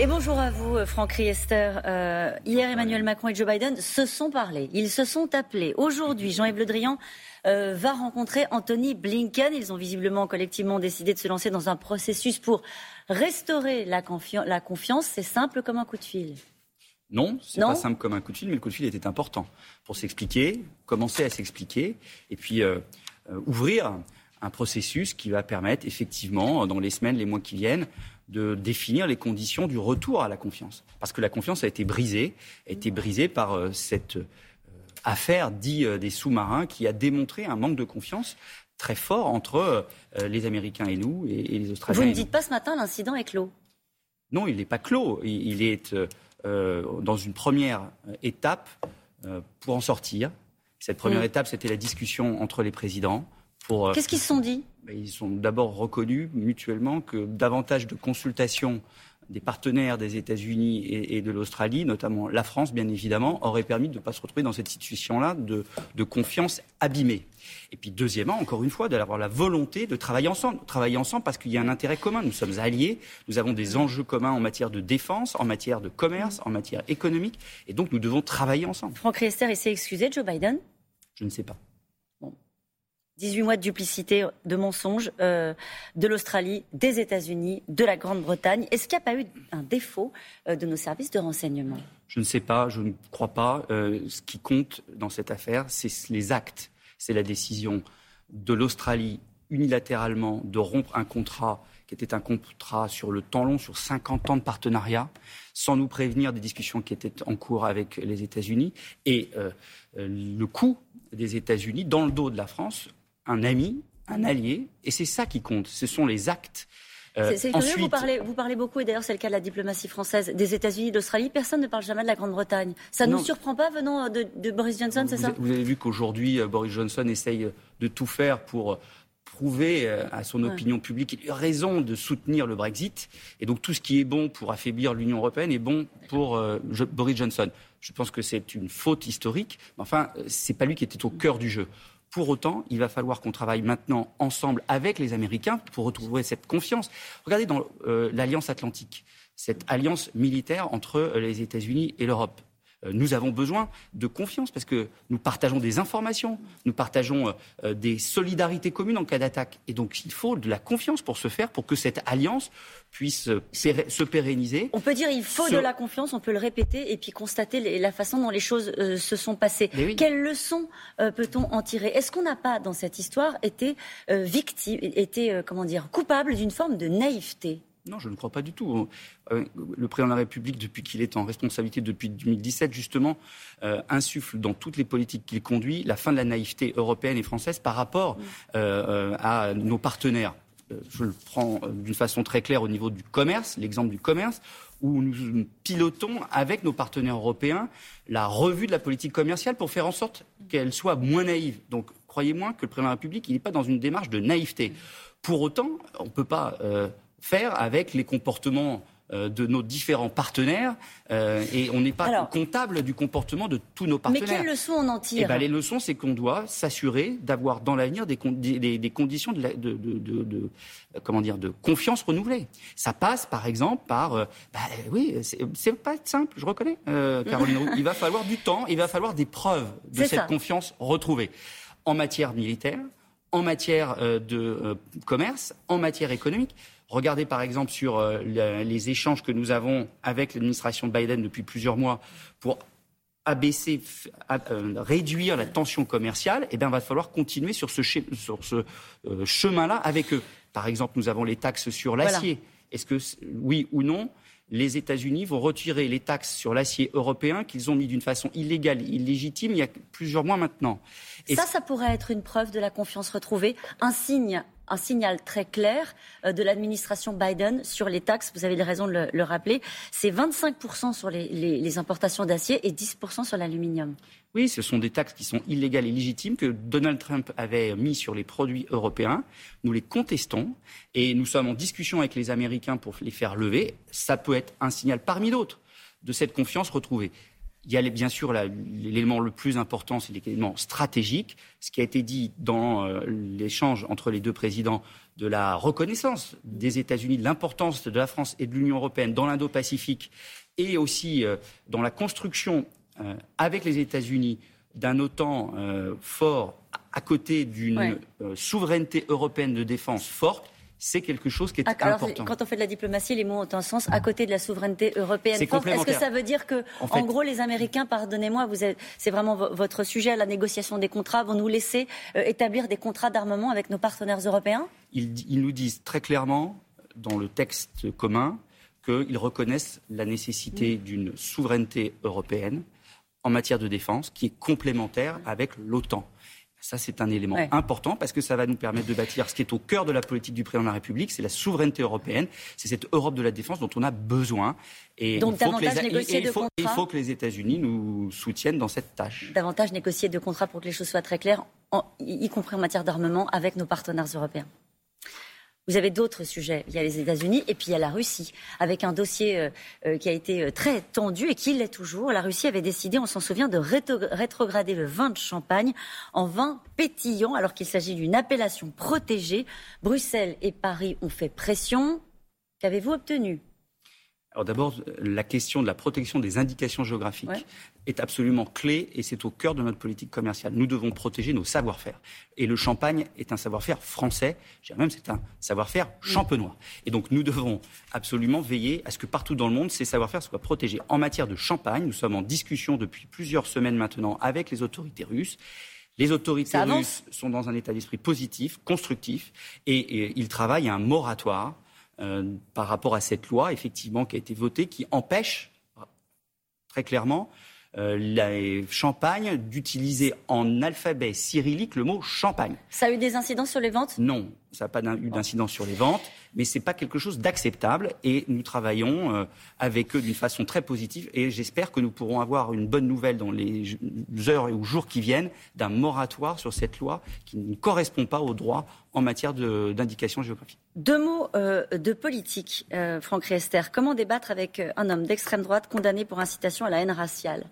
Et bonjour à vous, Franck Riester. Euh, hier, Emmanuel Macron et Joe Biden se sont parlé. Ils se sont appelés. Aujourd'hui, Jean-Yves Le Drian euh, va rencontrer Anthony Blinken. Ils ont visiblement collectivement décidé de se lancer dans un processus pour restaurer la, la confiance. C'est simple comme un coup de fil. Non, c'est pas simple comme un coup de fil, mais le coup de fil était important pour s'expliquer, commencer à s'expliquer, et puis euh, euh ouvrir un processus qui va permettre effectivement, dans les semaines, les mois qui viennent, de définir les conditions du retour à la confiance. Parce que la confiance a été brisée, a été brisée par euh, cette euh, affaire dit euh, des sous-marins qui a démontré un manque de confiance très fort entre les Américains et nous et, les Australiens. Vous ne dites pas ce matin l'incident est clos? Non, il n'est pas clos. Il, est dans une première étape pour en sortir. Cette première étape, c'était la discussion entre les présidents. Qu'est-ce qu'ils se sont dit? Ils sont d'abord reconnus mutuellement que davantage de consultations des partenaires des États-Unis et, de l'Australie, notamment la France, bien évidemment, aurait permis de ne pas se retrouver dans cette situation-là de, confiance abîmée. Et puis, deuxièmement, encore une fois, d'avoir la volonté de travailler ensemble. Travailler ensemble parce qu'il y a un intérêt commun. Nous sommes alliés, nous avons des enjeux communs en matière de défense, en matière de commerce, en matière économique. Et donc, nous devons travailler ensemble. Franck Riester, il s'est excusé, Joe Biden? Je ne sais pas. 18 mois de duplicité, de mensonges euh, de l'Australie, des États-Unis, de la Grande-Bretagne. Est-ce qu'il n'y a pas eu un défaut euh, de nos services de renseignement? Je ne sais pas, je ne crois pas. Euh, ce qui compte dans cette affaire, c'est les actes. C'est la décision de l'Australie unilatéralement de rompre un contrat qui était un contrat sur le temps long, sur 50 ans de partenariat, sans nous prévenir des discussions qui étaient en cours avec les États-Unis. Et le coût des États-Unis, dans le dos de la France, un ami, un allié, et c'est ça qui compte. Ce sont les actes. Euh, c'est curieux, vous, parlez, vous parlez beaucoup, et d'ailleurs c'est le cas de la diplomatie française, des États-Unis, d'Australie. Personne ne parle jamais de la Grande-Bretagne. Ça ne nous surprend pas venant de, Boris Johnson, c'est ça? Vous avez vu qu'aujourd'hui, euh, Boris Johnson essaye de tout faire pour euh, prouver à son opinion publique qu'il a raison de soutenir le Brexit. Et donc tout ce qui est bon pour affaiblir l'Union européenne est bon pour Boris Johnson. Je pense que c'est une faute historique. Mais enfin, c'est pas lui qui était au cœur du jeu. Pour autant, il va falloir qu'on travaille maintenant ensemble avec les Américains pour retrouver cette confiance. Regardez dans euh, l'Alliance atlantique, cette alliance militaire entre euh, les États-Unis et l'Europe. Euh, nous avons besoin de confiance parce que nous partageons des informations, nous partageons euh, des solidarités communes en cas d'attaque. Et donc il faut de la confiance pour ce faire, pour que cette alliance puisse se pérenniser. On peut dire il faut de la confiance, on peut le répéter et puis constater la façon dont les choses euh, se sont passées. Quelles leçons peut-on en tirer? Est-ce qu'on n'a pas dans cette histoire été victime, été comment dire coupable d'une forme de naïveté? Non, je ne crois pas du tout. Euh, le président de la République, depuis qu'il est en responsabilité depuis 2017, justement, euh, insuffle dans toutes les politiques qu'il conduit la fin de la naïveté européenne et française par rapport euh, à nos partenaires. Je le prends d'une façon très claire au niveau du commerce, l'exemple du commerce, où nous pilotons avec nos partenaires européens la revue de la politique commerciale pour faire en sorte qu'elle soit moins naïve. Donc, croyez-moi que le président de la République, il n'est pas dans une démarche de naïveté. Pour autant, on ne peut pas faire avec les comportements euh, de nos différents partenaires euh, et on n'est pas comptable du comportement de tous nos partenaires. Mais quelles leçons on en tire eh ben, Les leçons, c'est qu'on doit s'assurer d'avoir dans l'avenir des, des, conditions de, de, de, de, comment dire, de confiance renouvelée. Ça passe, par exemple, par... Euh, bah, oui, c'est pas simple, je reconnais, Caroline Roux. Il va falloir du temps, il va falloir des preuves de cette confiance retrouvée en matière militaire, en matière de commerce, en matière économique. Regardez par exemple sur euh, les échanges que nous avons avec l'administration Biden depuis plusieurs mois pour abaisser, euh, réduire la tension commerciale, eh bien, il va falloir continuer sur ce, sur ce euh, chemin-là avec eux. Par exemple, nous avons les taxes sur l'acier. Est-ce que, oui ou non, les États-Unis vont retirer les taxes sur l'acier européen qu'ils ont mis d'une façon illégale, illégitime, il y a plusieurs mois maintenant? Et ça, ça pourrait être une preuve de la confiance retrouvée, un signe un signal très clair euh, de l'administration Biden sur les taxes. Vous avez raison de le, rappeler. C'est 25% sur les, importations d'acier et 10% sur l'aluminium. Oui, ce sont des taxes qui sont illégales et légitimes que Donald Trump avait mis sur les produits européens. Nous les contestons et nous sommes en discussion avec les Américains pour les faire lever. Ça peut être un signal parmi d'autres de cette confiance retrouvée. Il y a bien sûr l'élément le plus important, c'est l'élément stratégique. Ce qui a été dit dans euh, l'échange entre les deux présidents de la reconnaissance des États-Unis, de l'importance de la France et de l'Union européenne dans l'Indo-Pacifique et aussi euh, dans la construction euh, avec les États-Unis d'un OTAN fort à côté d'une souveraineté européenne de défense forte, c'est quelque chose qui est ah, important. Quand on fait de la diplomatie, les mots ont un sens à côté de la souveraineté européenne. Est-ce que ça veut dire que, en, gros, les Américains, pardonnez-moi, c'est vraiment votre sujet la négociation des contrats, vont nous laisser établir des contrats d'armement avec nos partenaires européens? Ils, nous disent très clairement, dans le texte commun, qu'ils reconnaissent la nécessité mm. d'une souveraineté européenne en matière de défense qui est complémentaire avec l'OTAN. Ça, c'est un élément important parce que ça va nous permettre de bâtir ce qui est au cœur de la politique du président de la République, c'est la souveraineté européenne, c'est cette Europe de la défense dont on a besoin. Et Donc, il faut, que les, il, faut, il faut que les États-Unis nous soutiennent dans cette tâche. Davantage négocier de contrats pour que les choses soient très claires, y compris en matière d'armement, avec nos partenaires européens. Vous avez d'autres sujets. Il y a les États-Unis et puis il y a la Russie, avec un dossier euh, euh, qui a été euh, très tendu et qui l'est toujours. La Russie avait décidé, on s'en souvient, de rétrograder le vin de champagne en vin pétillant, alors qu'il s'agit d'une appellation protégée. Bruxelles et Paris ont fait pression. Qu'avez-vous obtenu? Alors d'abord, la question de la protection des indications géographiques est absolument clé et c'est au cœur de notre politique commerciale. Nous devons protéger nos savoir-faire. Et le champagne est un savoir-faire français, je dirais même c'est un savoir-faire champenois. Et donc nous devons absolument veiller à ce que partout dans le monde, ces savoir-faire soient protégés. En matière de champagne, nous sommes en discussion depuis plusieurs semaines maintenant avec les autorités russes. Les autorités russes sont dans un état d'esprit positif, constructif, et, et ils travaillent à un moratoire euh, par rapport à cette loi, effectivement, qui a été votée, qui empêche très clairement euh, la champagne d'utiliser en alphabet cyrillique le mot champagne. Ça a eu des incidences sur les ventes? Non, ça n'a pas eu d'incidence sur les ventes, mais ce n'est pas quelque chose d'acceptable et nous travaillons euh, avec eux d'une façon très positive et j'espère que nous pourrons avoir une bonne nouvelle dans les heures et ou jours qui viennent d'un moratoire sur cette loi qui ne correspond pas aux droits en matière d'indication géographique. Deux mots euh, de politique, Franck Riester. Comment débattre avec un homme d'extrême droite condamné pour incitation à la haine raciale?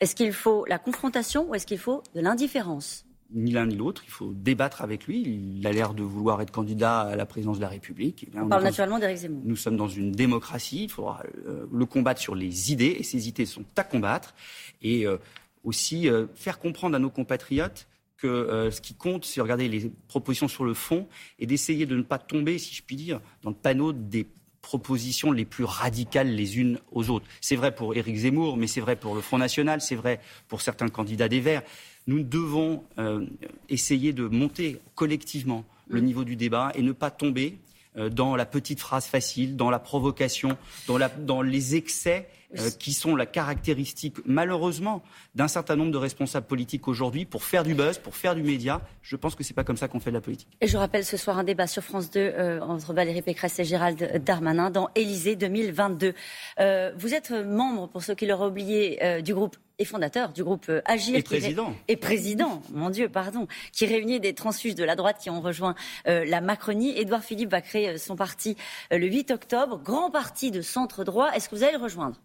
Est-ce qu'il faut la confrontation ou est-ce qu'il faut de l'indifférence? Ni l'un ni l'autre. Il faut débattre avec lui. Il a l'air de vouloir être candidat à la présidence de la République. Eh on parle naturellement d'Éric Zemmour. Nous sommes dans une démocratie. Il faudra euh, le combattre sur les idées. Et ces idées sont à combattre. Et euh, aussi euh, faire comprendre à nos compatriotes que ce qui compte, c'est regarder les propositions sur le fond et d'essayer de ne pas tomber, si je puis dire, dans le panneau des propositions les plus radicales les unes aux autres. C'est vrai pour Éric Zemmour, mais c'est vrai pour le Front National, c'est vrai pour certains candidats des Verts. Nous devons euh, essayer de monter collectivement le niveau du débat et ne pas tomber dans la petite phrase facile, dans la provocation, dans, dans les excès euh, qui sont la caractéristique, malheureusement, d'un certain nombre de responsables politiques aujourd'hui pour faire du buzz, pour faire du média. Je pense que ce n'est pas comme ça qu'on fait de la politique. Et je rappelle ce soir un débat sur France 2 euh, entre Valérie Pécresse et Gérald Darmanin dans Élysée 2022. Euh, vous êtes membre, pour ceux qui l'auraient oublié, du groupe et fondateur du groupe Agir. Et président. Et président, mon Dieu, pardon, qui réunit des transfuges de la droite qui ont rejoint la Macronie. Édouard Philippe va créer son parti le 8 octobre, grand parti de centre droit. Est-ce que vous allez le rejoindre?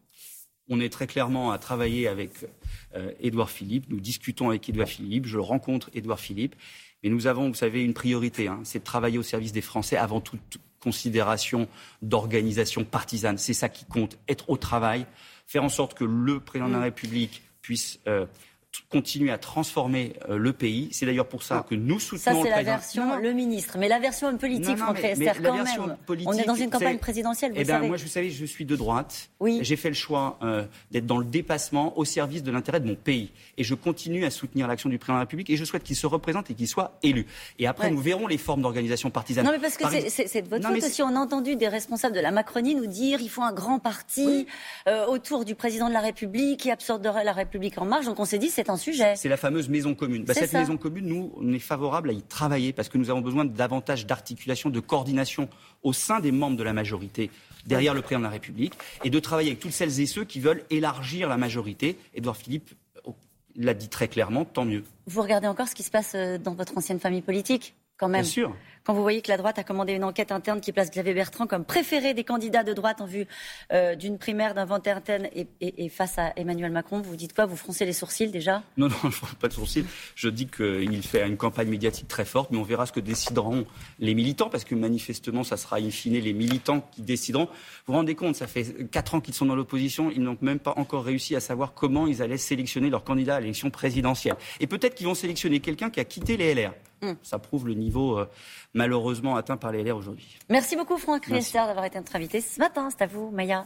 On est très clairement à travailler avec euh, Édouard Philippe. Nous discutons avec Édouard Philippe. Je rencontre Édouard Philippe. Mais nous avons, vous savez, une priorité. Hein, c'est de travailler au service des Français avant toute considération d'organisation partisane. C'est ça qui compte. Être au travail, faire en sorte que le président de la mm. République puisse euh, continuer à transformer euh, le pays. C'est d'ailleurs pour ça que nous soutenons ça, c'est la version le ministre, mais la version politique, Franck Rester, quand même. on est dans une campagne présidentielle. Vous eh ben, moi, vous savez, je suis de droite. Oui. J'ai fait le choix euh, d'être dans le dépassement au service de l'intérêt de mon pays, et je continue à soutenir l'action du président de la République, et je souhaite qu'il se représente et qu'il soit élu. Et après, nous verrons les formes d'organisation partisane. Non, mais parce que c'est de votre faute aussi. On a entendu des responsables de la Macronie nous dire il faut un grand parti euh, autour du président de la République qui absorberait la République en marche. Donc on s'est dit c'est un sujet. C'est la fameuse maison commune. Bah, cette maison commune, nous, on est favorable à y travailler parce que nous avons besoin de davantage d'articulation, de coordination au sein des membres de la majorité derrière le président de la République et de travailler avec toutes celles et ceux qui veulent élargir la majorité. Édouard Philippe l'a dit très clairement, tant mieux. Vous regardez encore ce qui se passe euh, dans votre ancienne famille politique? Quand même. Bien sûr quand vous voyez que la droite a commandé une enquête interne qui place Xavier Bertrand comme préféré des candidats de droite en vue euh, d'une primaire d'un vote interne et, et, face à Emmanuel Macron, vous dites quoi? Vous froncez les sourcils déjà? Non, non, je ne fronce pas de sourcils. Je dis qu'il fait une campagne médiatique très forte, mais on verra ce que décideront les militants, parce que manifestement, ça sera in fine les militants qui décideront. Vous vous rendez compte, ça fait quatre ans qu'ils sont dans l'opposition, ils n'ont même pas encore réussi à savoir comment ils allaient sélectionner leur candidat à l'élection présidentielle. Et peut-être qu'ils vont sélectionner quelqu'un qui a quitté les LR. Hmm. Ça prouve le niveau euh, malheureusement atteint par les LR aujourd'hui. Merci beaucoup Franck Riester d'avoir été notre invité ce matin. C'est à vous, Maya.